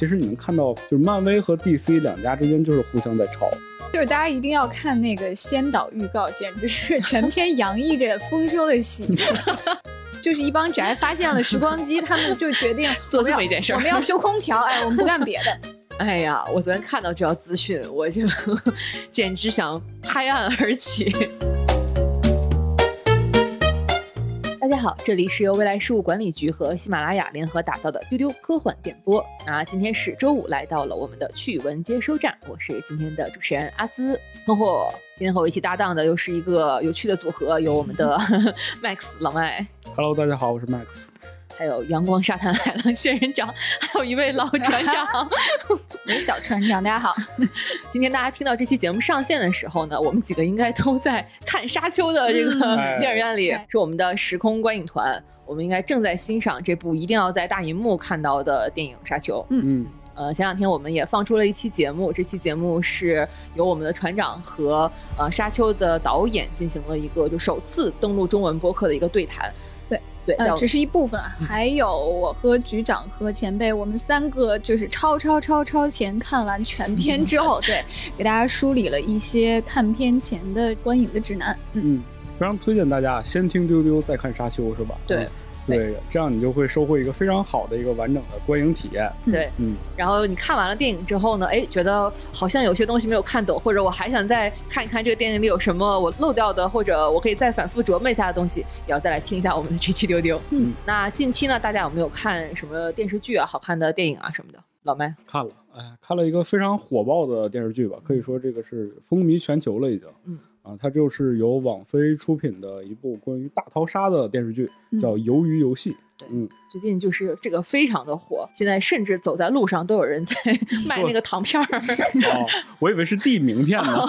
其实你能看到，就是漫威和 DC 两家之间就是互相在抄。就是大家一定要看那个先导预告，简直是全篇洋溢着丰收的喜悦。就是一帮宅发现了时光机，他们就决定 做这么一件事儿我们要修空调，哎，我们不干别的。哎呀，我昨天看到这条资讯，我就 简直想拍案而起。家好，这里是由未来事务管理局和喜马拉雅联合打造的丢丢科幻电波。那今天是周五，来到了我们的趣闻接收站，我是今天的主持人阿斯。通过，今天和我一起搭档的又是一个有趣的组合，有我们的 Max 老麦，Hello，大家好，我是 Max。还有阳光沙滩海浪仙人掌，还有一位老船长。我是小船长，大家好。今天大家听到这期节目上线的时候呢，我们几个应该都在看《沙丘》的这个嗯电影院里，哎是我们的时空观影团，我们应该正在欣赏这部一定要在大银幕看到的电影《沙丘》。嗯嗯，呃，前两天我们也放出了一期节目，这期节目是由我们的船长和呃《沙丘》的导演进行了一个就首次登陆中文播客的一个对谈。对呃，只是一部分啊，还有我和局长和前辈，我们三个就是超超超超前看完全片之后，对，给大家梳理了一些看片前的观影的指南。嗯，非常推荐大家先听丢丢，再看沙丘，是吧？对嗯对，这样你就会收获一个非常好的一个完整的观影体验。对，嗯，然后你看完了电影之后呢，哎，觉得好像有些东西没有看懂，或者我还想再看一看这个电影里有什么我漏掉的，或者我可以再反复琢磨一下的东西，也要再来听一下我们的这期丢丢。嗯，那近期呢，大家有没有看什么电视剧啊、好看的电影啊什么的？老麦，看了，哎，看了一个非常火爆的电视剧吧，可以说这个是风靡全球了已经。嗯，啊，它就是由网飞出品的一部关于大逃杀的电视剧，嗯叫《鱿鱼游戏》。对嗯，最近就是这个非常的火，现在甚至走在路上都有人在 卖那个糖片儿。哦，我以为是递名片呢。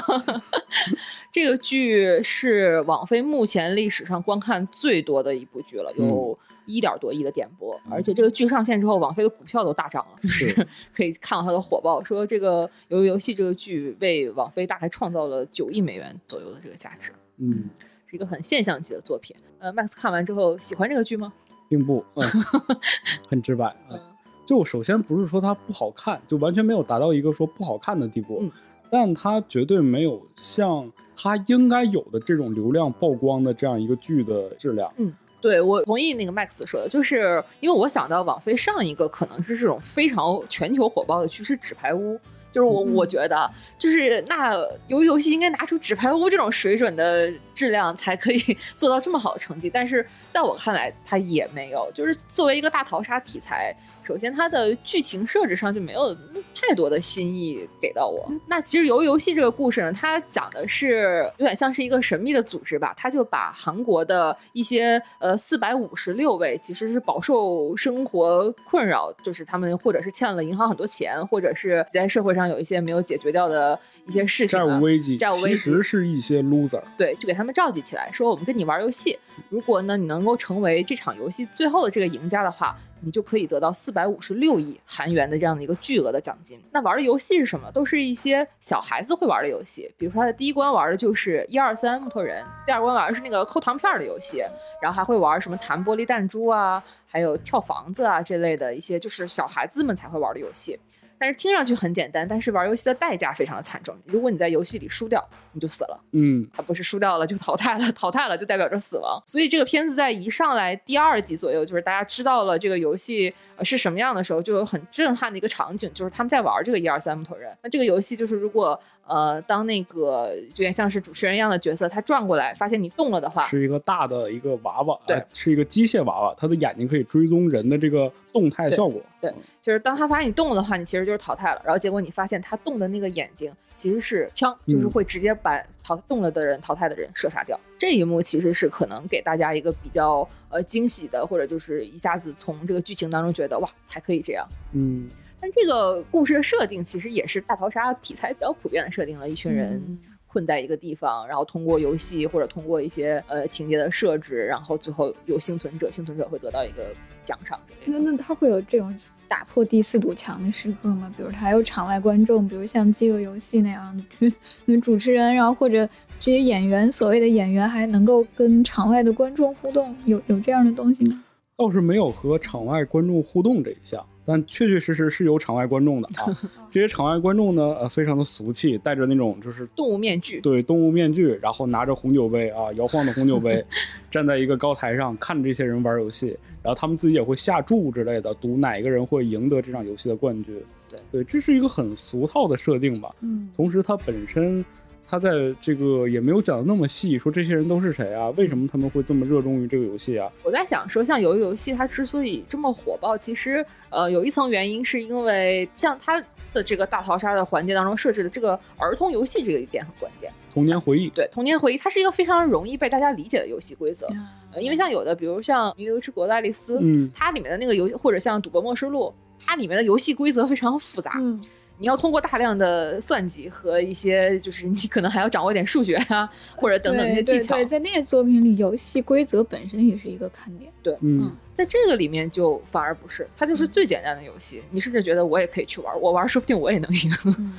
这个剧是网飞目前历史上观看最多的一部剧了，有一点多亿的点播，嗯而且这个剧上线之后，网飞的股票都大涨了，就是 可以看到它的火爆。说这个《鱿鱼游戏》这个剧为网飞大概创造了九亿美元左右的这个价值，嗯，是一个很现象级的作品。呃，Max 看完之后喜欢这个剧吗？并不，嗯，很直白。嗯就首先不是说它不好看，就完全没有达到一个说不好看的地步，嗯但它绝对没有像它应该有的这种流量曝光的这样一个剧的质量。对我同意那个 Max 说的，就是因为我想到网飞上一个可能是这种非常全球火爆的剧是《纸牌屋》，就是我、嗯我觉得就是那由于游戏应该拿出《纸牌屋》这种水准的质量才可以 做到这么好的成绩，但是在我看来它也没有，就是作为一个大逃杀题材。首先，它的剧情设置上就没有太多的新意给到我。那其实《鱿鱼游戏》这个故事呢，它讲的是有点像是一个神秘的组织吧，它就把韩国的一些呃四百五十六位其实是饱受生活困扰，就是他们或者是欠了银行很多钱，或者是在社会上有一些没有解决掉的一些事情、债啊，务危机债务危机其实是一些 loser。对，就给他们召集起来，说我们跟你玩游戏，如果呢你能够成为这场游戏最后的这个赢家的话，你就可以得到四百五十六亿韩元的这样的一个巨额的奖金。那玩的游戏是什么？都是一些小孩子会玩的游戏，比如说他的第一关玩的就是一二三木头人，第二关玩的是那个抠糖片的游戏，然后还会玩什么弹玻璃弹珠啊，还有跳房子啊这类的一些就是小孩子们才会玩的游戏。但是听上去很简单，但是玩游戏的代价非常的惨重。如果你在游戏里输掉，你就死了。嗯，它不是输掉了就淘汰了，淘汰了就代表着死亡。所以这个片子在一上来第二集左右，就是大家知道了这个游戏呃是什么样的时候，就有很震撼的一个场景，就是他们在玩这个一二三木头人。那这个游戏就是如果呃当那个有点像是主持人一样的角色，他转过来发现你动了的话，是一个大的一个娃娃，对哎是一个机械娃娃，它的眼睛可以追踪人的这个动态效果。对就是当他发现你动了的话，你其实就是淘汰了。然后结果你发现他动的那个眼睛其实是枪，嗯就是会直接把淘动了的人、淘汰的人射杀掉。这一幕其实是可能给大家一个比较呃惊喜的，或者就是一下子从这个剧情当中觉得哇还可以这样。嗯，但这个故事的设定其实也是大逃杀题材比较普遍的设定了，一群人嗯困在一个地方，然后通过游戏或者通过一些呃情节的设置，然后最后有幸存者，幸存者会得到一个奖赏之类的。那那他会有这种打破第四堵墙的时刻吗？比如他还有场外观众，比如像《饥饿游戏》那样的，那主持人，然后或者这些演员，所谓的演员还能够跟场外的观众互动，有有这样的东西吗？倒是没有和场外观众互动这一项。但确确实实是有场外观众的啊。这些场外观众呢，呃，非常的俗气，戴着那种就是动物面具，对动物面具，然后拿着红酒杯啊，摇晃的红酒杯，站在一个高台上看着这些人玩游戏，然后他们自己也会下注之类的，赌哪一个人会赢得这场游戏的冠军。对对，这是一个很俗套的设定吧。嗯，同时它本身。他在这个也没有讲的那么细，说这些人都是谁啊？为什么他们会这么热衷于这个游戏啊？我在想说，像鱿鱼游戏它之所以这么火爆，其实呃有一层原因是因为像它的这个大逃杀的环节当中设置的这个儿童游戏这个一点很关键，童年回忆。对，童年回忆，它是一个非常容易被大家理解的游戏规则。呃，因为像有的，比如像《弥留之国的爱丽丝》，嗯，它里面的那个游戏，或者像《赌博默示录》，它里面的游戏规则非常复杂。嗯。你要通过大量的算计和一些，就是你可能还要掌握一点数学啊，或者等等一些技巧。对，在那些作品里，游戏规则本身也是一个看点。对，嗯，在这个里面就反而不是，它就是最简单的游戏。你甚至觉得我也可以去玩，我玩说不定我也能赢。嗯，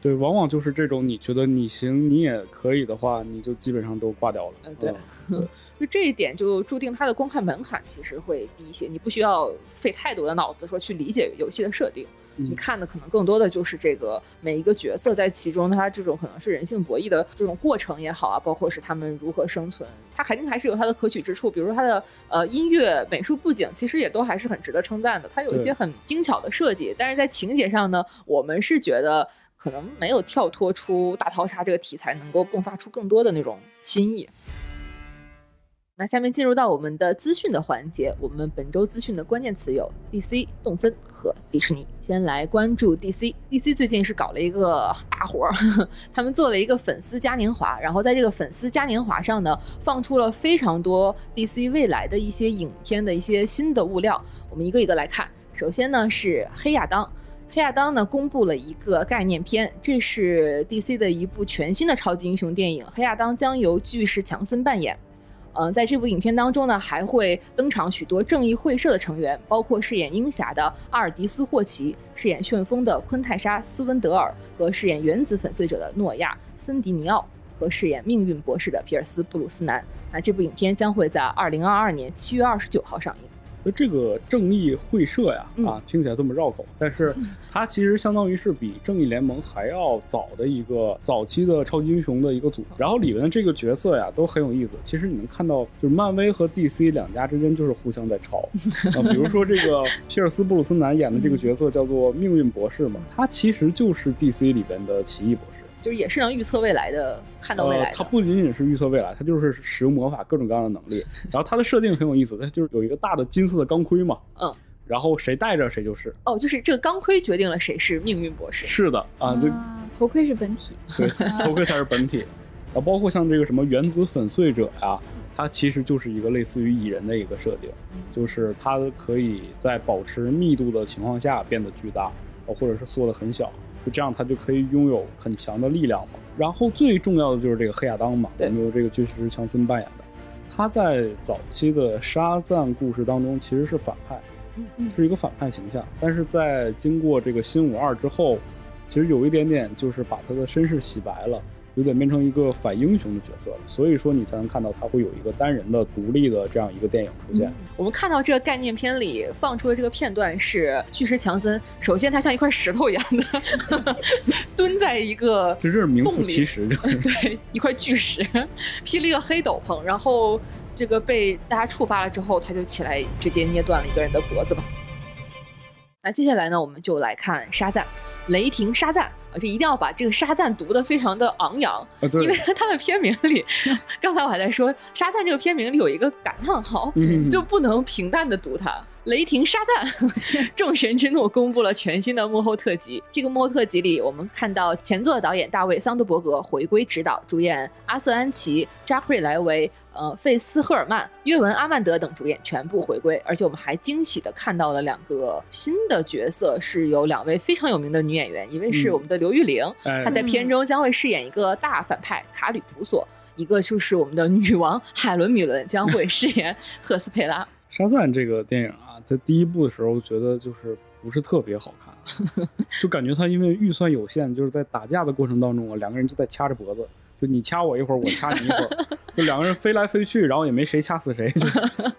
对，往往就是这种你觉得你行，你也可以的话，你就基本上都挂掉了。嗯，对。就这一点就注定它的观看门槛其实会低一些，你不需要费太多的脑子说去理解游戏的设定。你看的可能更多的就是这个每一个角色在其中，他这种可能是人性博弈的这种过程也好啊，包括是他们如何生存，它肯定还是有它的可取之处。比如说它的呃音乐、美术布景，其实也都还是很值得称赞的。它有一些很精巧的设计，但是在情节上呢，我们是觉得可能没有跳脱出大逃杀这个题材，能够迸发出更多的那种新意。那下面进入到我们的资讯的环节，我们本周资讯的关键词有 DC、动森和迪士尼。先来关注 DC，DC 最近是搞了一个大活儿，他们做了一个粉丝嘉年华，然后在这个粉丝嘉年华上呢，放出了非常多 DC 未来的一些影片的一些新的物料，我们一个一个来看。首先呢是黑亚当，黑亚当呢公布了一个概念片，这是 DC 的一部全新的超级英雄电影，黑亚当将由巨石强森扮演。嗯，在这部影片当中呢，还会登场许多正义会社的成员，包括饰演鹰侠的阿尔迪斯·霍奇，饰演旋风的昆泰莎·斯温德尔，和饰演原子粉碎者的诺亚·森迪尼奥，和饰演命运博士的皮尔斯·布鲁斯南。那这部影片将会在二零二二年七月二十九号上映。那这个正义会社呀，啊，听起来这么绕口，但是它其实相当于是比正义联盟还要早的一个早期的超级英雄的一个组。然后里面的这个角色呀，都很有意思。其实你能看到，就是漫威和 DC 两家之间就是互相在抄 啊。比如说这个皮尔斯布鲁斯南演的这个角色叫做命运博士嘛，他其实就是 DC 里边的奇异博士。就是也是能预测未来的，看到未来。他不仅仅是预测未来，它就是使用魔法各种各样的能力。然后它的设定很有意思，它就是有一个大的金色的钢盔嘛。嗯。然后谁戴着谁就是。哦，就是这个钢盔决定了谁是命运博士。是的啊，这头盔是本体。对，头盔才是本体。然后包括像这个什么原子粉碎者呀，它其实就是一个类似于蚁人的一个设定，就是它可以在保持密度的情况下变得巨大，或者是缩得很小。就这样，他就可以拥有很强的力量嘛。然后最重要的就是这个黑亚当嘛，由这个巨石强森扮演的。他在早期的沙赞故事当中其实是反派，是一个反派形象。但是在经过这个新五二之后，其实有一点点就是把他的身世洗白了。有点变成一个反英雄的角色了，所以说你才能看到他会有一个单人的独立的这样一个电影出现。我们看到这个概念片里放出的这个片段是巨石强森，首先他像一块石头一样的 蹲在一个，这是名副其实，对，一块巨石，披了一个黑斗篷，然后这个被大家触发了之后，他就起来直接捏断了一个人的脖子吧。那接下来呢，我们就来看沙赞，雷霆沙赞。啊，这一定要把这个沙赞读得非常的昂扬，因为它的片名里，刚才我还在说沙赞这个片名里有一个感叹号，就不能平淡的读它。雷霆沙赞，众神之怒公布了全新的幕后特辑。这个幕后特辑里，我们看到前作导演大卫桑德伯格回归执导，主演阿瑟安琪、扎克瑞莱维、呃费斯赫尔曼、约文阿曼德等主演全部回归。而且我们还惊喜的看到了两个新的角色，是有两位非常有名的女演员，一位是我们的刘玉玲，她在片中将会饰演一个大反派卡吕普索；一个就是我们的女王海伦米伦将会饰演赫斯佩拉。沙赞这个电影啊。在第一部的时候，觉得就是不是特别好看，就感觉他因为预算有限，就是在打架的过程当中啊，两个人就在掐着脖子，就你掐我一会儿，我掐你一会儿，就两个人飞来飞去，然后也没谁掐死谁，就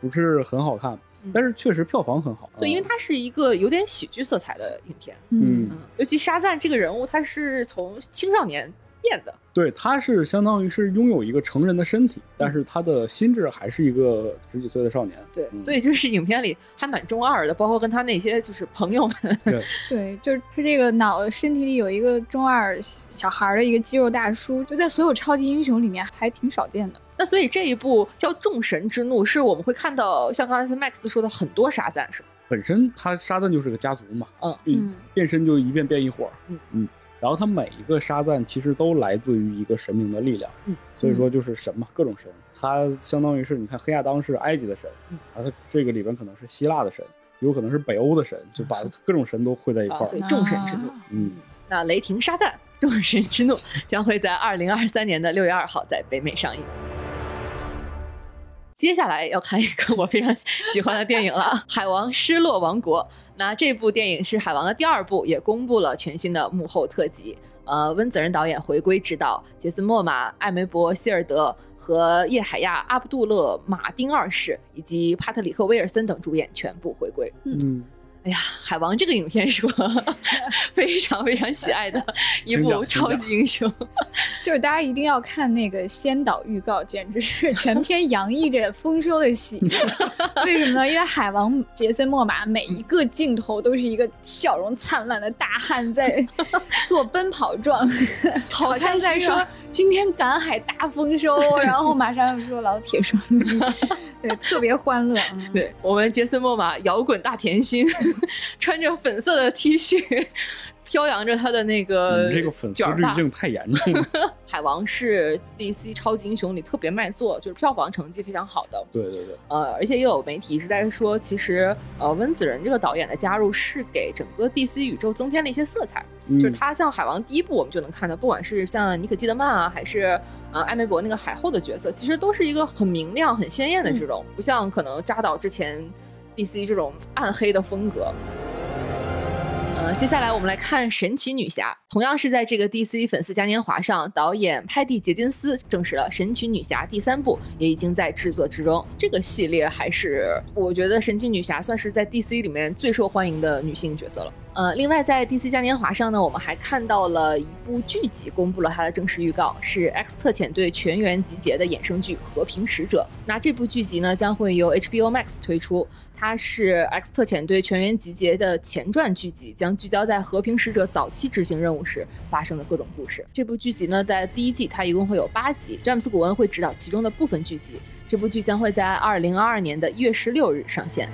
不是很好看。但是确实票房很好。对，因为它是一个有点喜剧色彩的影片。嗯，尤其沙赞这个人物，他是从青少年。变的，对，他是相当于是拥有一个成人的身体，但是他的心智还是一个十几岁的少年。对，所以就是影片里还蛮中二的，包括跟他那些就是朋友们。对，对，就是他这个脑身体里有一个中二小孩的一个肌肉大叔，就在所有超级英雄里面还挺少见的。那所以这一部叫《众神之怒》，是我们会看到像刚才 Max 说的很多沙赞，是吧？本身他沙赞就是个家族嘛，嗯，变身就一遍变一伙，嗯嗯。然后它每一个沙赞其实都来自于一个神明的力量，嗯，所以说就是神嘛，各种神。它相当于是你看黑亚当是埃及的神，嗯，而它这个里边可能是希腊的神，有可能是北欧的神，就把各种神都汇在一块儿。所以众神之怒，嗯，那雷霆沙赞众神之怒将会在二零二三年的六月二号在北美上映。接下来要看一个我非常喜欢的电影了，《海王失落王国》。那这部电影是海王的第二部，也公布了全新的幕后特辑。呃，温子仁导演回归执导，杰森·莫玛、艾梅伯·希尔德和叶海亚·阿卜杜勒·马丁二世以及帕特里克·威尔森等主演全部回归。嗯。哎呀，海王这个影片是我 非常非常喜爱的一部超级英雄，就是大家一定要看那个先导预告，简直是全篇洋溢着丰收的喜悦。为什么呢？因为海王杰森·莫玛每一个镜头都是一个笑容灿烂的大汉在做奔跑状，好像在说今天赶海大丰收，然后马上又说老铁双击。对，特别欢乐。对我们杰森·莫玛，摇滚大甜心，穿着粉色的 T 恤。飘扬着他的那个这个粉丝滤镜太严重了。海王是 DC 超级英雄里特别卖座，就是票房成绩非常好的。对对对。呃，而且也有媒体一直在说，其实呃温子仁这个导演的加入是给整个 DC 宇宙增添了一些色彩。就是他像海王第一部我们就能看到，不管是像尼可基德曼啊，还是呃艾梅伯那个海后的角色，其实都是一个很明亮、很鲜艳的这种，不像可能扎导之前 DC 这种暗黑的风格。呃，接下来我们来看神奇女侠，同样是在这个 DC 粉丝嘉年华上，导演派蒂·杰金斯证实了神奇女侠第三部也已经在制作之中。这个系列还是我觉得神奇女侠算是在 DC 里面最受欢迎的女性角色了。呃，另外在 DC 嘉年华上呢，我们还看到了一部剧集公布了它的正式预告，是 X 特遣队全员集结的衍生剧《和平使者》。那这部剧集呢，将会由 HBO Max 推出。它是 X 特遣队全员集结的前传剧集，将聚焦在和平使者早期执行任务时发生的各种故事。这部剧集呢，在第一季它一共会有八集，詹姆斯·古恩会指导其中的部分剧集。这部剧将会在二零二二年的一月十六日上线。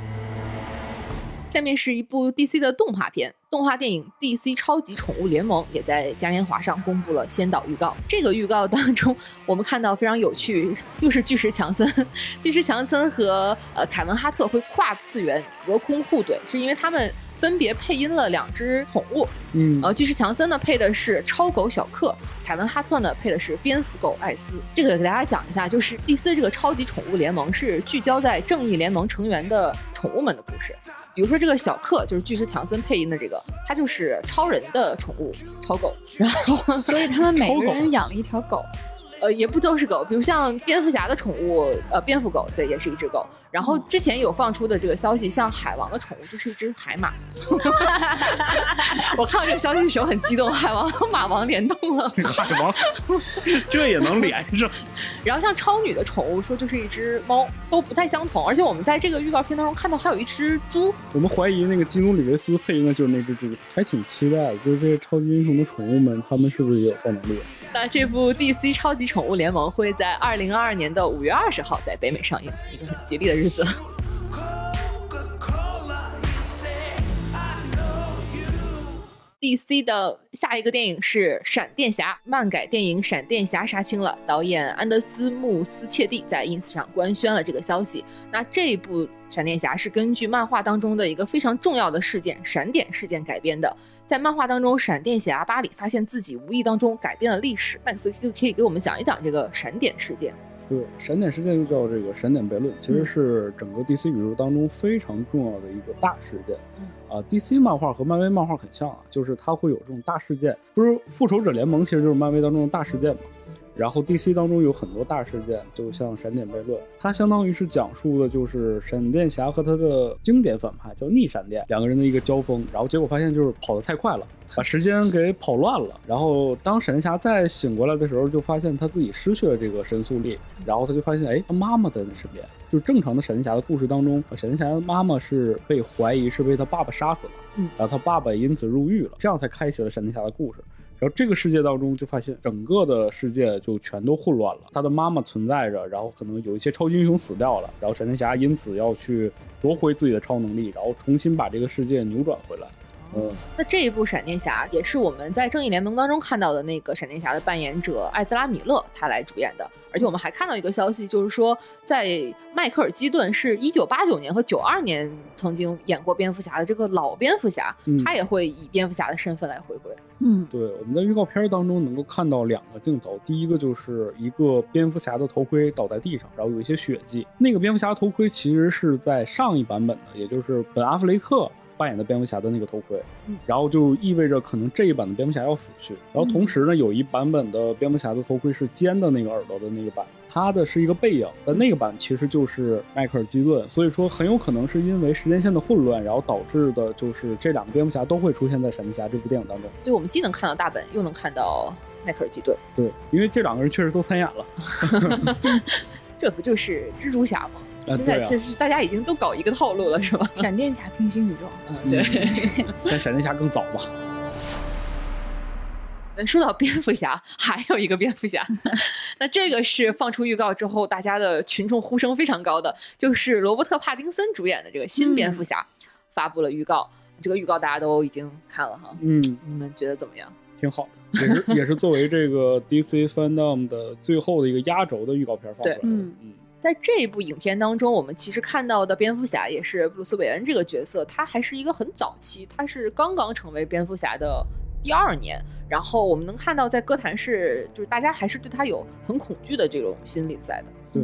下面是一部 DC 的动画片，动画电影《DC 超级宠物联盟》也在嘉年华上公布了先导预告。这个预告当中，我们看到非常有趣，又是巨石强森，巨石强森和呃凯文哈特会跨次元隔空互怼，是因为他们分别配音了两只宠物。嗯，呃，巨石强森呢配的是超狗小克，凯文哈特呢配的是蝙蝠狗艾斯。这个给大家讲一下，就是 DC 这个超级宠物联盟是聚焦在正义联盟成员的宠物们的故事。比如说这个小克就是巨石强森配音的这个，他就是超人的宠物超狗，然 后所以他们每个人养了一条狗，呃，也不都是狗，比如像蝙蝠侠的宠物，呃，蝙蝠狗，对，也是一只狗。然后之前有放出的这个消息，像海王的宠物就是一只海马。我看到这个消息的时候很激动，海王和马王联动了。海王，这也能连上。然后像超女的宠物说就是一只猫，都不太相同。而且我们在这个预告片当中看到还有一只猪。我们怀疑那个基努里维斯配音的就是那只猪，还挺期待的。就是这些超级英雄的宠物们，他们是不是也有超能力？那这部 DC 超级宠物联盟会在二零二二年的五月二十号在北美上映，一个很吉利的日子。DC 的下一个电影是《闪电侠》漫改电影《闪电侠》杀青了，导演安德斯·穆斯切蒂在 ins 上官宣了这个消息。那这一部《闪电侠》是根据漫画当中的一个非常重要的事件——闪点事件改编的。在漫画当中，闪电侠巴里发现自己无意当中改变了历史。麦克斯可以给我们讲一讲这个闪点事件。对，闪点事件又叫这个闪点悖论，其实是整个 DC 宇宙当中非常重要的一个大事件。啊，DC 漫画和漫威漫画很像啊，就是它会有这种大事件，不是复仇者联盟其实就是漫威当中的大事件嘛。然后 DC 当中有很多大事件，就像闪电悖论，它相当于是讲述的就是闪电侠和他的经典反派叫逆闪电两个人的一个交锋，然后结果发现就是跑得太快了，把时间给跑乱了。然后当闪电侠再醒过来的时候，就发现他自己失去了这个神速力，然后他就发现，哎，他妈妈在那身边。就正常的闪电侠的故事当中，闪电侠的妈妈是被怀疑是被他爸爸杀死了，嗯，然后他爸爸也因此入狱了，这样才开启了闪电侠的故事。然后这个世界当中就发现整个的世界就全都混乱了，他的妈妈存在着，然后可能有一些超级英雄死掉了，然后闪电侠因此要去夺回自己的超能力，然后重新把这个世界扭转回来。嗯，那这一部闪电侠也是我们在正义联盟当中看到的那个闪电侠的扮演者艾兹拉米勒他来主演的，而且我们还看到一个消息，就是说在迈克尔基顿是一九八九年和九二年曾经演过蝙蝠侠的这个老蝙蝠侠，嗯他也会以蝙蝠侠的身份来回归。嗯对，我们在预告片当中能够看到两个镜头，第一个就是一个蝙蝠侠的头盔倒在地上，然后有一些血迹。那个蝙蝠侠头盔其实是在上一版本的，也就是本阿弗雷特扮演的蝙蝠侠的那个头盔，嗯然后就意味着可能这一版的蝙蝠侠要死去。然后同时呢，有一版本的蝙蝠侠的头盔是尖的那个耳朵的那个版，它的是一个背影，但那个版其实就是迈克尔基顿，所以说很有可能是因为时间线的混乱，然后导致的就是这两个蝙蝠侠都会出现在闪电侠这部电影当中。就我们既能看到大本，又能看到迈克尔基顿，对，因为这两个人确实都参演了。这不就是蜘蛛侠吗？啊现在就是大家已经都搞一个套路了，是吧？闪电侠平行宇宙，嗯，对。但闪电侠更早嘛。那说到蝙蝠侠，还有一个蝙蝠侠，那这个是放出预告之后，大家的群众呼声非常高的，就是罗伯特·帕丁森主演的这个新蝙蝠侠，发布了预告。这个预告大家都已经看了哈，嗯，你们觉得怎么样？挺好的，也是也是作为这个 DC Fandom 的最后的一个压轴的预告片放出来的。嗯在这一部影片当中，我们其实看到的蝙蝠侠也是布鲁斯·韦恩这个角色，他还是一个很早期，他是刚刚成为蝙蝠侠的第二年。然后我们能看到，在哥谭市，就是大家还是对他有很恐惧的这种心理在的。对，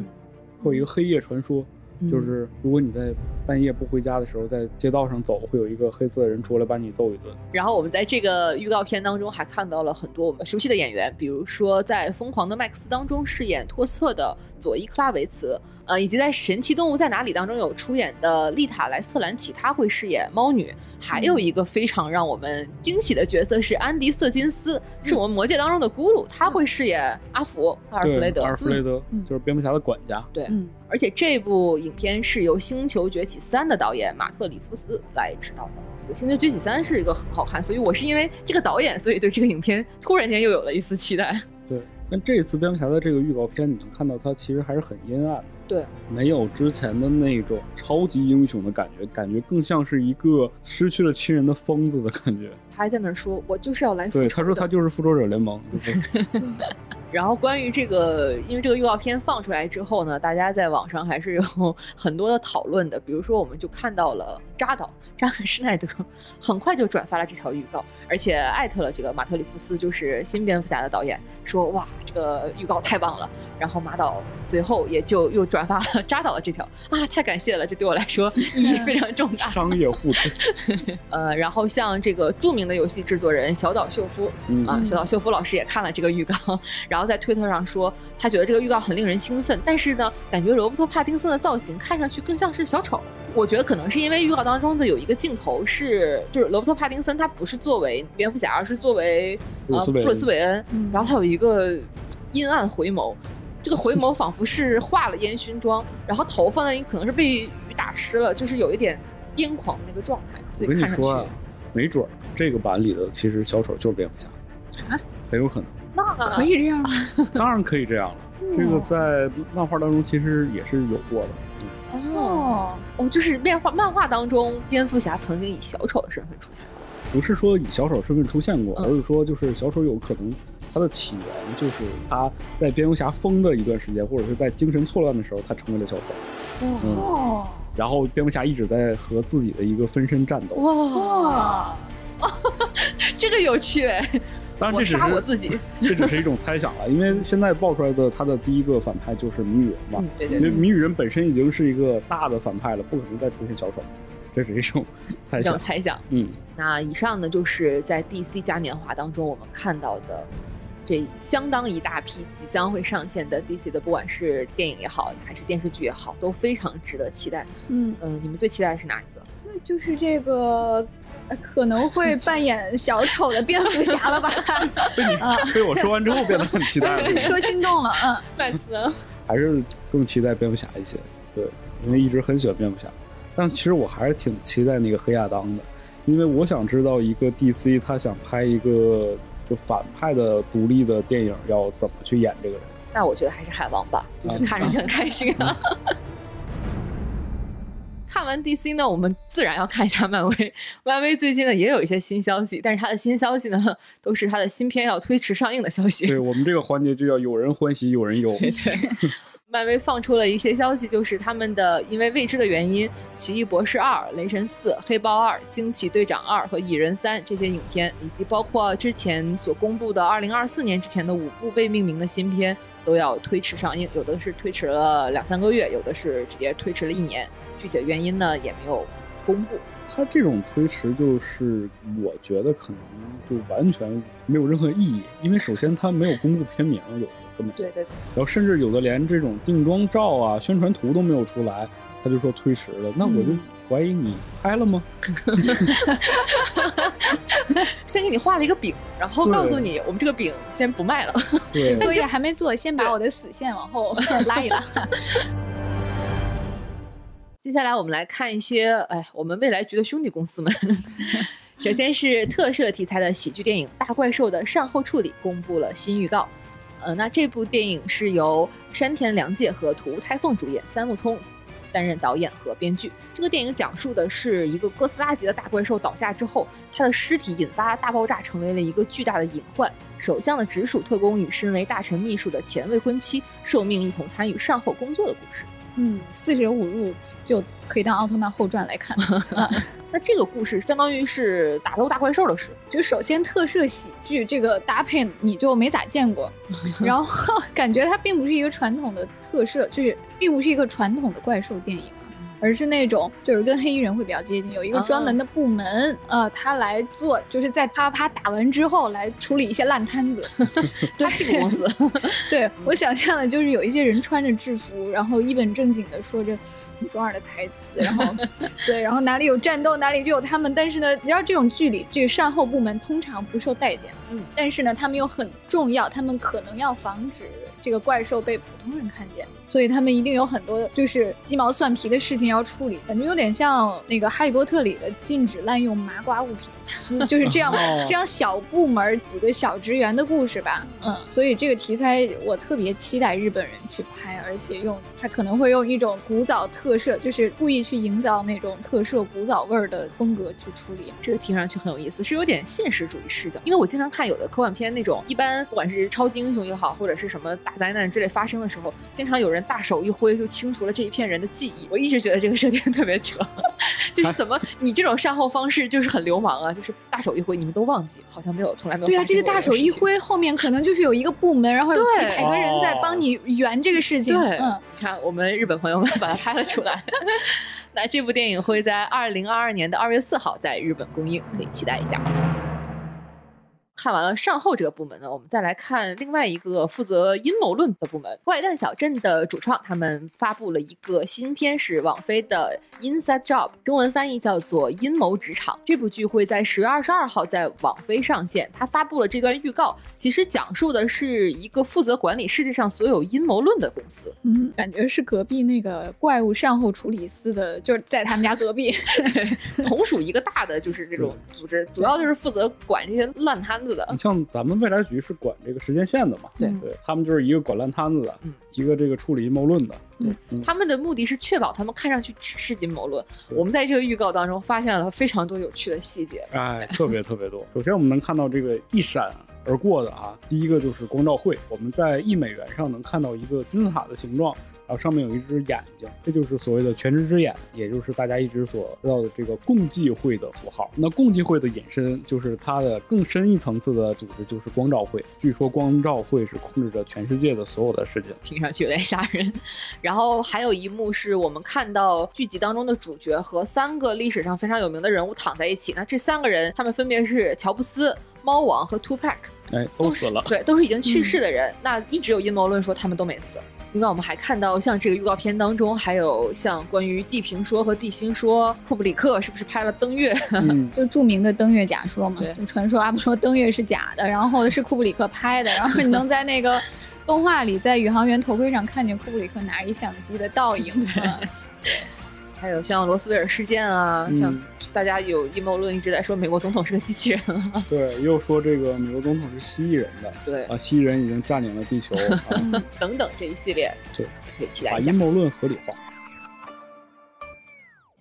会有一个黑夜传说，就是如果你在半夜不回家的时候，在街道上走，会有一个黑色的人出来把你揍一顿。然后我们在这个预告片当中还看到了很多我们熟悉的演员，比如说在《疯狂的麦克斯》当中饰演托斯特的佐伊·克拉维茨，呃，以及在《神奇动物在哪里》当中有出演的丽塔·莱斯特兰奇，她会饰演猫女。还有一个非常让我们惊喜的角色是安迪·瑟金斯，是我们魔界当中的咕噜，他会饰演阿福阿尔弗雷德。尔弗雷德、就是蝙蝠侠的管家。对，嗯而且这部影片是由《星球崛起三》的导演马特·里夫斯来指导的。这个《星球崛起三》是一个很好看，所以我是因为这个导演，所以对这个影片突然间又有了一丝期待。对，但这次蝙蝠侠的这个预告片，你能看到它其实还是很阴暗的。对，没有之前的那种超级英雄的感觉，感觉更像是一个失去了亲人的疯子的感觉。他还在那儿说：“我就是要来复仇对，”他说他就是复仇者联盟。就是 然后关于这个，因为这个预告片放出来之后呢，大家在网上还是有 很多的讨论的。比如说，我们就看到了扎导扎克施耐德很快就转发了这条预告，而且艾特了这个马特里夫斯，就是新蝙蝠侠的导演，说哇，这个预告太棒了。然后马导随后也就又转发了扎导的这条啊，太感谢了，这对我来说 意义非常重大。商业互动。呃，然后像这个著名的游戏制作人小岛秀夫，嗯啊，小岛秀夫老师也看了这个预告，然后在推特上说，他觉得这个预告很令人兴奋，但是呢，感觉罗伯特·帕丁森的造型看上去更像是小丑。我觉得可能是因为预告当中的有一个镜头是，就是罗伯特·帕丁森他不是作为蝙蝠侠，而是作为呃布布鲁斯韦恩然后他有一个阴暗回眸。这个回眸 仿佛是化了烟熏妆，然后头发呢可能是被雨打湿了，就是有一点癫狂的那个状态，所我跟你以看上去说啊，没准儿这个版里的其实小丑就是蝙蝠侠啊，很有可能。那可以这样吗？当然可以这样了。这个在漫画当中其实也是有过的。嗯哦哦，就是漫画漫画当中，蝙蝠侠曾经以小丑的身份出现过。不是说以小丑身份出现过，嗯而是说就是小丑有可能他的起源就是他在蝙蝠侠疯的一段时间，或者是在精神错乱的时候，他成为了小丑。嗯哦然后蝙蝠侠一直在和自己的一个分身战斗。哇，这个有趣哎！我当然这只是杀我自己。这只是一种猜想了，因为现在爆出来的他的第一个反派就是谜语人嘛，嗯，对对对，因为谜语人本身已经是一个大的反派了，不可能再出现小丑，这是一种 猜一种想。猜想。嗯，那以上呢，就是在 DC 嘉年华当中我们看到的这相当一大批即将会上线的 DC 的，不管是电影也好，还是电视剧也好，都非常值得期待。嗯，嗯、你们最期待的是哪一个？那就是这个。呃可能会扮演小丑的蝙蝠侠了吧？被你啊被我说完之后变得很期待了，说心动了，嗯，麦斯呢？还是更期待蝙蝠侠一些。对，因为一直很喜欢蝙蝠侠，但其实我还是挺期待那个黑亚当的，因为我想知道一个 DC 他想拍一个就反派的独立的电影要怎么去演这个人。那我觉得还是海王吧，就是嗯看着就很开心啊。看完 DC 呢，我们自然要看一下漫威。漫威最近呢也有一些新消息，但是它的新消息呢都是它的新片要推迟上映的消息。对我们这个环节就叫有人欢喜有人忧。对，漫威放出了一些消息，就是他们的因为未知的原因，《奇异博士二》《雷神四》《黑豹二》《惊奇队长二》和《蚁人三》这些影片，以及包括之前所公布的2024年之前的五部被命名的新片，都要推迟上映，有的是推迟了两三个月，有的是直接推迟了一年。具体的原因呢也没有公布。他这种推迟，就是我觉得可能就完全没有任何意义，因为首先他没有公布片名，有的根本，对对，然后甚至有的连这种定妆照啊、宣传图都没有出来，他就说推迟了，那我就嗯怀疑你拍了吗？先给你画了一个饼，然后告诉你我们这个饼先不卖了。对，作业 还没做，先把我的死线往后 拉一拉。接下来我们来看一些，哎，我们未来局的兄弟公司们。首先是特摄题材的喜剧电影《大怪兽》的善后处理公布了新预告。呃，那这部电影是由山田凉介和土屋太凤主演，三木聪担任导演和编剧。这个电影讲述的是一个哥斯拉级的大怪兽倒下之后，它的尸体引发大爆炸，成为了一个巨大的隐患。首相的直属特工与身为大臣秘书的前未婚妻受命一同参与善后工作的故事。嗯，四舍五入就可以当奥特曼后传来看。那这个故事相当于是打斗大怪兽的事，就首先特摄喜剧这个搭配你就没咋见过，然后感觉它并不是一个传统的特摄，就是并不是一个传统的怪兽电影。而是那种就是跟黑衣人会比较接近，有一个专门的部门，呃，他来做，就是在啪啪啪打完之后来处理一些烂摊子。他这个公司，对我想象的就是有一些人穿着制服，然后一本正经的说着中二的台词，然后对，然后哪里有战斗哪里就有他们。但是呢，你知道这种剧里，这个善后部门通常不受待见，嗯，但是呢，他们又很重要，他们可能要防止这个怪兽被普通人看见，所以他们一定有很多就是鸡毛蒜皮的事情要处理，感觉有点像那个《哈利波特》里的禁止滥用麻瓜物品丝，就是这样 哦这样小部门几个小职员的故事吧。嗯，所以这个题材我特别期待日本人去拍，而且用他可能会用一种古早特摄，就是故意去营造那种特摄古早味儿的风格去处理。这个听上去很有意思，是有点现实主义视角。因为我经常看有的科幻片那种，一般不管是超级英雄也好，或者是什么大灾难之类发生的时候，经常有人大手一挥就清除了这一片人的记忆。我一直觉得这个设定 特别扯，就是怎么你这种善后方式就是很流氓啊，就是大手一挥，你们都忘记，好像没有从来没有对啊，这个大手一。挥，后面可能就是有一个部门，然后有几百个人在帮你圆这个事情。对，嗯，你看我们日本朋友们把它拍了出来。那这部电影会在二零二二年的二月四号在日本公映，可以期待一下。看完了善后这个部门呢，我们再来看另外一个负责阴谋论的部门——怪诞小镇的主创，他们发布了一个新片，是网飞的《Inside Job》，中文翻译叫做《阴谋职场》。这部剧会在十月二十二号在网飞上线。他发布了这段预告，其实讲述的是一个负责管理世界上所有阴谋论的公司。嗯，感觉是隔壁那个怪物善后处理司的，就是在他们家隔壁。同属一个大的就是这种组织，主要就是负责管这些烂摊子的你。像咱们未来局是管这个时间线的嘛？对对，他们就是一个管烂摊子的，嗯一个这个处理阴谋论的。嗯嗯他们的目的是确保他们看上去只是阴谋论。我们在这个预告当中发现了非常多有趣的细节。哎，特别特别多。首先，我们能看到这个一闪而过的啊，第一个就是光照会，我们在一美元上能看到一个金字塔的形状，然后上面有一只眼睛，这就是所谓的全知之眼，也就是大家一直所知道的这个共济会的符号。那共济会的引申就是它的更深一层次的组织，就是光照会。据说光照会是控制着全世界的所有的事情，听上去有点吓人。然后还有一幕是我们看到剧集当中的主角和三个历史上非常有名的人物躺在一起，那这三个人他们分别是乔布斯。猫王和 Two Pack，哎，都死了。对，都是已经去世的人。那一直有阴谋论说他们都没死。另外，我们还看到像这个预告片当中，还有像关于地平说和地心说，库布里克是不是拍了登月？就著名的登月假说嘛。就传说阿布说登月是假的，然后是库布里克拍的，然后你能在那个动画里，在宇航员头盔上看见库布里克拿着一相机的倒影。还有像罗斯威尔事件啊，像大家有阴谋论一直在说美国总统是个机器人啊。对，又说这个美国总统是蜥蜴人的。对啊，蜥蜴人已经占领了地球。等等这一系列，对，可以期待把阴谋论合理化。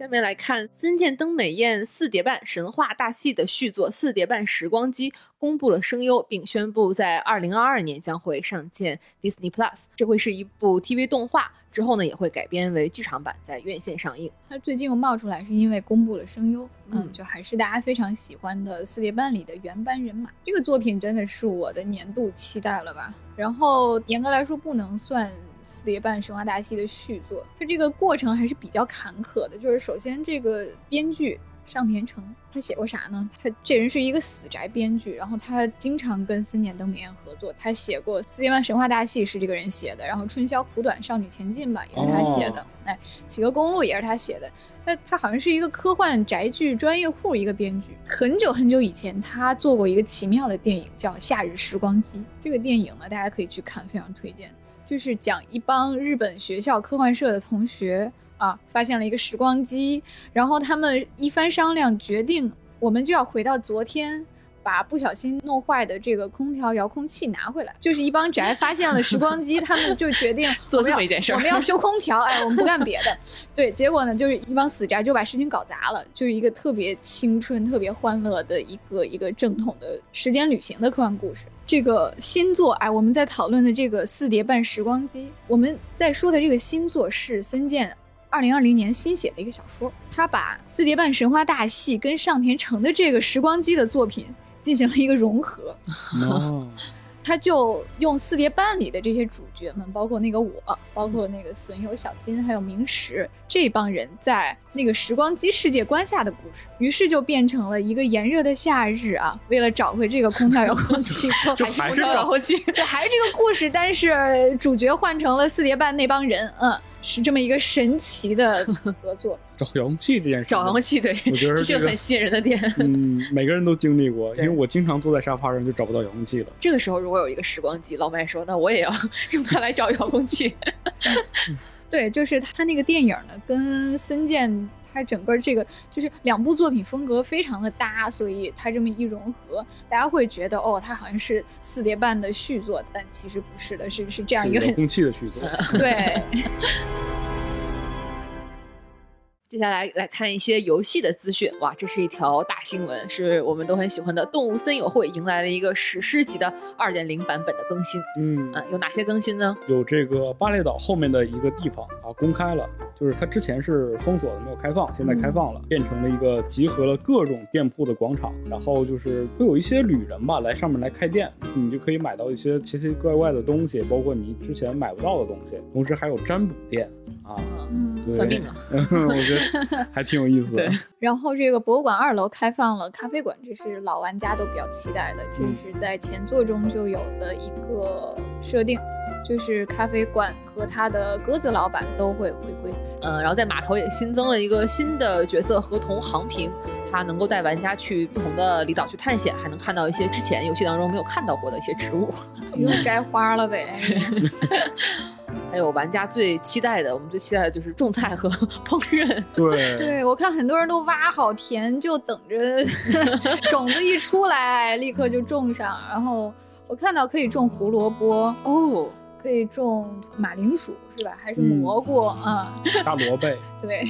下面来看森见登美彦四叠半神话大戏的续作《四叠半时光机》公布了声优，并宣布在二零二二年将会上线 Disney Plus。这会是一部 TV 动画。之后呢，也会改编为剧场版，在院线上映。它最近又冒出来，是因为公布了声优，嗯，就还是大家非常喜欢的四叠半里的原班人马。这个作品真的是我的年度期待了吧？然后严格来说，不能算四叠半神话大戏的续作，它这个过程还是比较坎坷的。就是首先这个编剧。上田诚，他写过啥呢？他这人是一个死宅编剧，然后他经常跟森田登美彦合作。他写过《四叠半神话大戏》是这个人写的，然后《春宵苦短，少女前进吧》也是他写的，哎，《企鹅公路》也是他写的。他他好像是一个科幻宅剧专业户，一个编剧。很久很久以前，他做过一个奇妙的电影，叫《夏日时光机》。这个电影呢，大家可以去看，非常推荐。就是讲一帮日本学校科幻社的同学。啊，发现了一个时光机，然后他们一番商量，决定我们就要回到昨天，把不小心弄坏的这个空调遥控器拿回来。就是一帮宅发现了时光机，他们就决定 做这么一件事，我们要修空调。哎，我们不干别的。对，结果呢，就是一帮死宅就把事情搞砸了。就是一个特别青春、特别欢乐的一个一个正统的时间旅行的科幻故事。这个新作，哎，我们在讨论的这个四叠半时光机，我们在说的这个新作是森健。二零二零年新写的一个小说，他把四叠半神话大戏跟上田诚的这个时光机的作品进行了一个融合。他就用四叠半里的这些主角们，包括那个我，包括那个损友小金，还有明石这帮人，在那个时光机世界观下的故事，于是就变成了一个炎热的夏日啊，为了找回这个空调遥控器，就还是遥控器，对，还是这个故事，但是主角换成了四叠半那帮人，嗯。是这么一个神奇的 合作，找遥控器这件事，找遥控器对，我觉得是个很吸引人的点。嗯，每个人都经历过，因为我经常坐在沙发上就找不到遥控器了。这个时候如果有一个时光机，老麦说，那我也要 用它来找遥控器。对，就是他那个电影呢，跟森健。它整个这个就是两部作品风格非常的搭，所以它这么一融合，大家会觉得哦，它好像是四叠半的续作，但其实不是的，是是这样一个很空气的续作。对。接下来来看一些游戏的资讯，哇，这是一条大新闻，是我们都很喜欢的《动物森友会》迎来了一个史诗级的二点零版本的更新。嗯有哪些更新呢？有这个巴列岛后面的一个地方啊，公开了，就是它之前是封锁的，没有开放，现在开放了，变成了一个集合了各种店铺的广场，然后就是会有一些旅人吧来上面来开店，你就可以买到一些奇奇怪怪的东西，包括你之前买不到的东西，同时还有占卜店。啊，算命啊，我觉得还挺有意思的。然后这个博物馆二楼开放了咖啡馆，这是老玩家都比较期待的。这是在前作中就有的一个设定，就是咖啡馆和他的鸽子老板都会回归。嗯，然后在码头也新增了一个新的角色合同航平，他能够带玩家去不同的离岛去探险，还能看到一些之前游戏当中没有看到过的一些植物。又摘花了呗。还有玩家最期待的，我们最期待的就是种菜和 烹饪。对，对我看很多人都挖好田，就等着 种子一出来，立刻就种上。然后我看到可以种胡萝卜哦，可以种马铃薯是吧？还是蘑菇啊？大萝卜。对，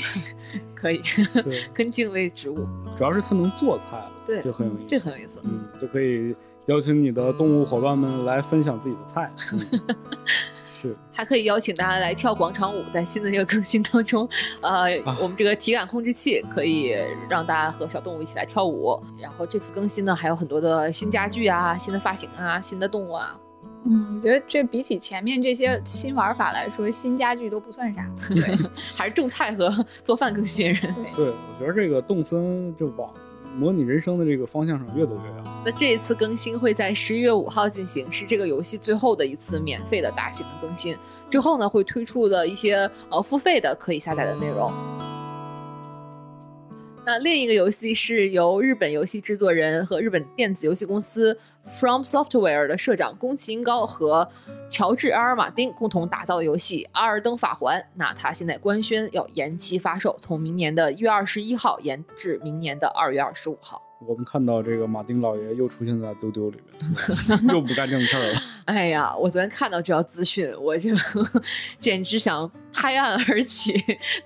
可以。对，根茎类植物，主要是它能做菜了，对，就很有意思。这很有意思，嗯，就可以邀请你的动物伙伴们来分享自己的菜。是还可以邀请大家来跳广场舞，在新的这个更新当中，呃，啊我们这个体感控制器可以让大家和小动物一起来跳舞。然后这次更新呢，还有很多的新家具啊、新的发型啊、新的动物啊。嗯，我觉得这比起前面这些新玩法来说，新家具都不算啥。对还是种菜和做饭更吸引人。对，对，我觉得这个动森就往模拟人生的这个方向上越走越远。那这一次更新会在十一月五号进行，是这个游戏最后的一次免费的大型的更新。之后呢，会推出的一些呃付费的可以下载的内容。那另一个游戏是由日本游戏制作人和日本电子游戏公司 From Software 的社长宫崎英高和乔治阿尔马丁共同打造的游戏《阿尔登法环》。那它现在官宣要延期发售，从明年的一月二十一号延至明年的二月二十五号。我们看到这个马丁老爷又出现在丢丢里面，又不干正事儿了。哎呀，我昨天看到这条资讯，我就 简直想拍案而起，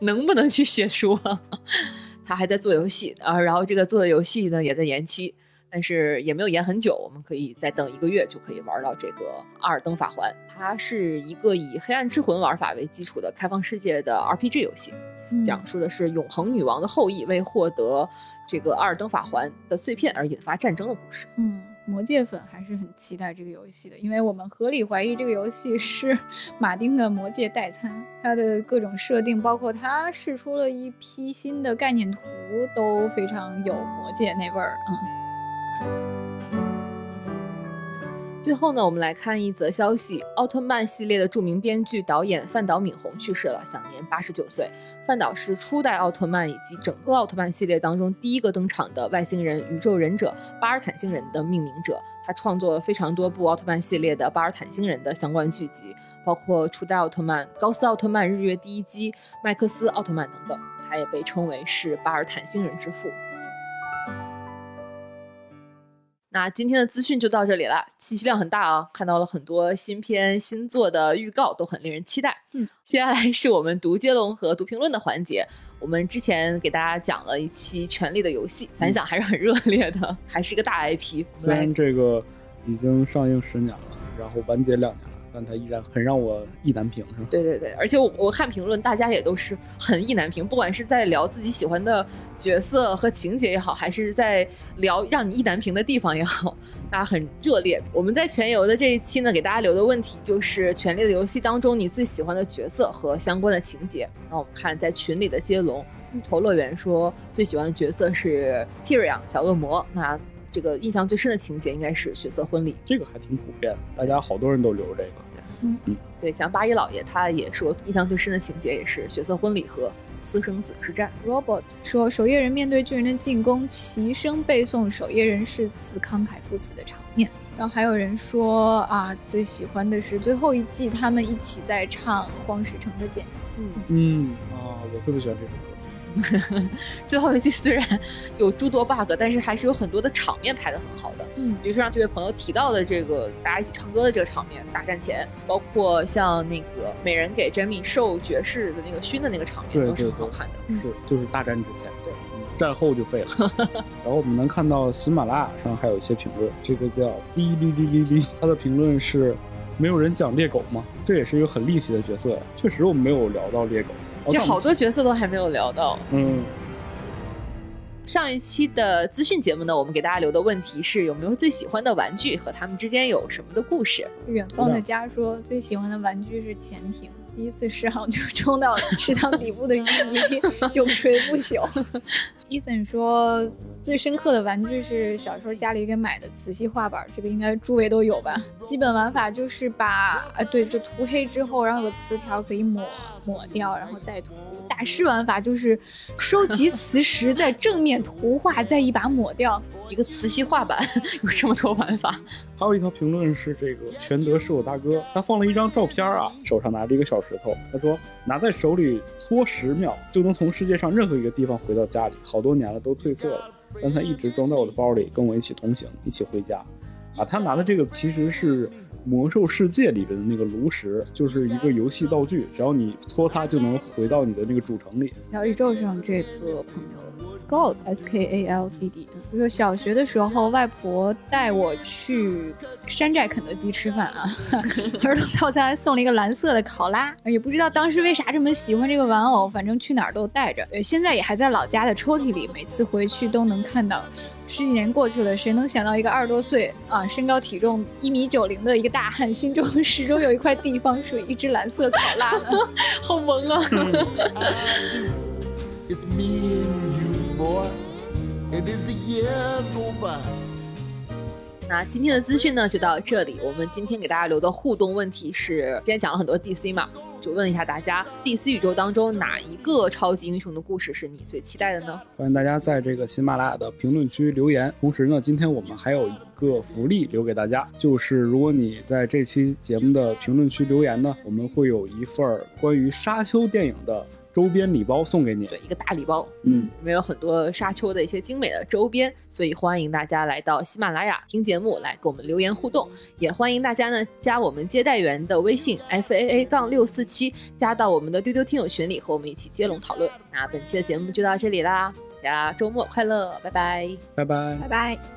能不能去写书啊？他还在做游戏啊，然后这个做的游戏呢也在延期，但是也没有延很久，我们可以再等一个月就可以玩到这个《阿尔登法环》。它是一个以黑暗之魂玩法为基础的开放世界的 RPG 游戏，嗯讲述的是永恒女王的后裔为获得这个阿尔登法环的碎片而引发战争的故事。嗯，魔界粉还是很期待这个游戏的，因为我们合理怀疑这个游戏是 马丁的魔界代餐，它的各种设定，包括它试出了一批新的概念图，都非常有魔界那味儿。嗯，最后呢，我们来看一则消息：奥特曼系列的著名编剧、导演范岛敏宏去世了，享年八十九岁。范岛是初代奥特曼以及整个奥特曼系列当中第一个登场的外星人宇宙忍者巴尔坦星人的命名者。他创作了非常多部奥特曼系列的巴尔坦星人的相关剧集，包括初代奥特曼、高斯奥特曼、日月第一击、麦克斯奥特曼等等。他也被称为是巴尔坦星人之父。那今天的资讯就到这里了，信息量很大啊，看到了很多新片新作的预告，都很令人期待。嗯，接下来是我们读接龙和读评论的环节。我们之前给大家讲了一期《权力的游戏》，反响还是很热烈的，还是一个大 IP。虽然这个已经上映十年了，然后完结两年了，但它依然很让我意难平，是吧？对对对，而且我我看评论，大家也都是很意难平，不管是在聊自己喜欢的角色和情节也好，还是在聊让你意难平的地方也好，大家很热烈。我们在全游的这一期呢，给大家留的问题就是《权力的游戏》当中你最喜欢的角色和相关的情节。那我们看在群里的接龙，芋头乐园说最喜欢的角色是 Tyrion 小恶魔，那这个印象最深的情节应该是血色婚礼。这个还挺普遍的，大家好多人都留这个。嗯嗯对，像八一老爷他也说，印象最深的情节也是血色婚礼和私生子之战。Robert 说，守夜人面对巨人的进攻，齐声背诵守夜人誓词慷慨赴死的场面。然后还有人说啊，最喜欢的是最后一季他们一起在唱《荒石城的简嗯，嗯啊，我特别喜欢这首歌。最后一季虽然有诸多 bug，但是还是有很多的场面拍的很好的。嗯比如说让这位朋友提到的这个大家一起唱歌的这个场面，大战前，包括像那个美人给 Jamie 授爵士的那个勋的那个场面，都是很好看的。嗯是，就是大战之前，对，嗯战后就废了。然后我们能看到喜马拉雅上还有一些评论，这个叫滴哩哩哩哩，他的评论是没有人讲猎狗吗？这也是一个很立体的角色呀。确实我们没有聊到猎狗，哦但我们其实好多角色都还没有聊到。嗯，上一期的资讯节目呢，我们给大家留的问题是有没有最喜欢的玩具和他们之间有什么的故事？远方的家说最喜欢的玩具是潜艇，第一次试航就冲到池塘 底部的淤泥，永垂不朽。Ethan 说最深刻的玩具是小时候家里给买的磁吸画板，这个应该诸位都有吧？基本玩法就是把啊对，就涂黑之后，然后有个磁条可以抹抹掉，然后再涂。大师玩法就是收集磁石，在正面涂画，再一把抹掉。一个磁吸画板 有这么多玩法，还有一条评论是这个全德是我大哥，他放了一张照片啊，手上拿着一个小石头，他说拿在手里搓十秒就能从世界上任何一个地方回到家里，好多年了都褪色了，但它一直装在我的包里，跟我一起同行，一起回家。啊，他拿的这个其实是魔兽世界里边的那个炉石，就是一个游戏道具，只要你搓它就能回到你的那个主城里。小宇宙上这个朋友 Scott S K A L D D，就说小学的时候，外婆带我去山寨肯德基吃饭啊，儿童套餐送了一个蓝色的考拉，也不知道当时为啥这么喜欢这个玩偶，反正去哪儿都带着，现在也还在老家的抽屉里，每次回去都能看到。十几年过去了，谁能想到一个二十多岁啊，身高体重一米九零的一个大汉，心中 始终有一块地方属于一只蓝色考拉呢？好萌啊！Boy. And as the years go by, 那今天的资讯呢就到这里。我们今天给大家留的互动问题是，今天讲了很多 DC 嘛，就问一下大家，DC 宇宙当中哪一个超级英雄的故事是你最期待的呢？欢迎大家在这个喜马拉雅的评论区留言。同时呢，今天我们还有一个福利留给大家，就是如果你在这期节目的评论区留言呢，我们会有一份关于沙丘电影的周边礼包送给你。对，一个大礼包，嗯，里面有很多沙丘的一些精美的周边，所以欢迎大家来到喜马拉雅听节目，来给我们留言互动。也欢迎大家呢加我们接待员的微信 f a a 杠六四七，加到我们的丢丢听友群里，和我们一起接龙讨论。那本期的节目就到这里啦，大家周末快乐，拜拜。拜拜拜。拜。